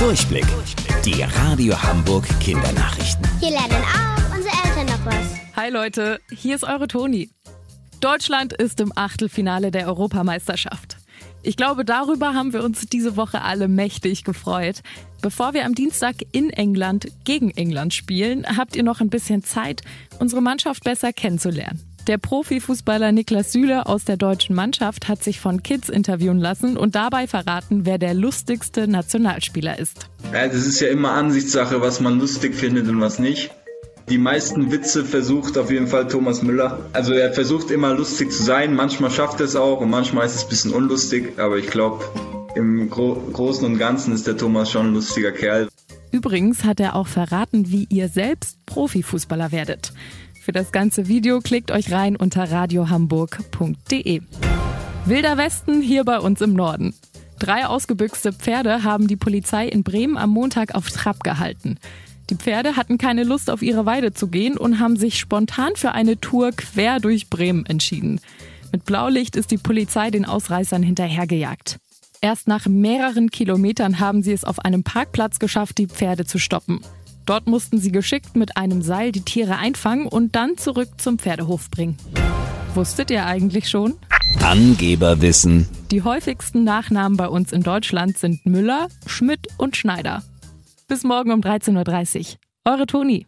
Durchblick. Die Radio Hamburg Kindernachrichten. Hier lernen auch unsere Eltern noch was. Hi Leute, hier ist eure Toni. Deutschland ist im Achtelfinale der Europameisterschaft. Ich glaube, darüber haben wir uns diese Woche alle mächtig gefreut. Bevor wir am Dienstag in England gegen England spielen, habt ihr noch ein bisschen Zeit, unsere Mannschaft besser kennenzulernen. Der Profifußballer Niklas Süle aus der deutschen Mannschaft hat sich von Kids interviewen lassen und dabei verraten, wer der lustigste Nationalspieler ist. Ja, das ist ja immer Ansichtssache, was man lustig findet und was nicht. Die meisten Witze versucht auf jeden Fall Thomas Müller. Also er versucht immer lustig zu sein, manchmal schafft er es auch und manchmal ist es ein bisschen unlustig, aber ich glaube, im Gro Großen und Ganzen ist der Thomas schon ein lustiger Kerl. Übrigens hat er auch verraten, wie ihr selbst Profifußballer werdet. Für das ganze Video klickt euch rein unter radiohamburg.de. Wilder Westen hier bei uns im Norden. Drei ausgebüxte Pferde haben die Polizei in Bremen am Montag auf Trab gehalten. Die Pferde hatten keine Lust auf ihre Weide zu gehen und haben sich spontan für eine Tour quer durch Bremen entschieden. Mit Blaulicht ist die Polizei den Ausreißern hinterhergejagt. Erst nach mehreren Kilometern haben sie es auf einem Parkplatz geschafft, die Pferde zu stoppen. Dort mussten sie geschickt mit einem Seil die Tiere einfangen und dann zurück zum Pferdehof bringen. Wusstet ihr eigentlich schon? Angeberwissen. Die häufigsten Nachnamen bei uns in Deutschland sind Müller, Schmidt und Schneider. Bis morgen um 13.30 Uhr. Eure Toni.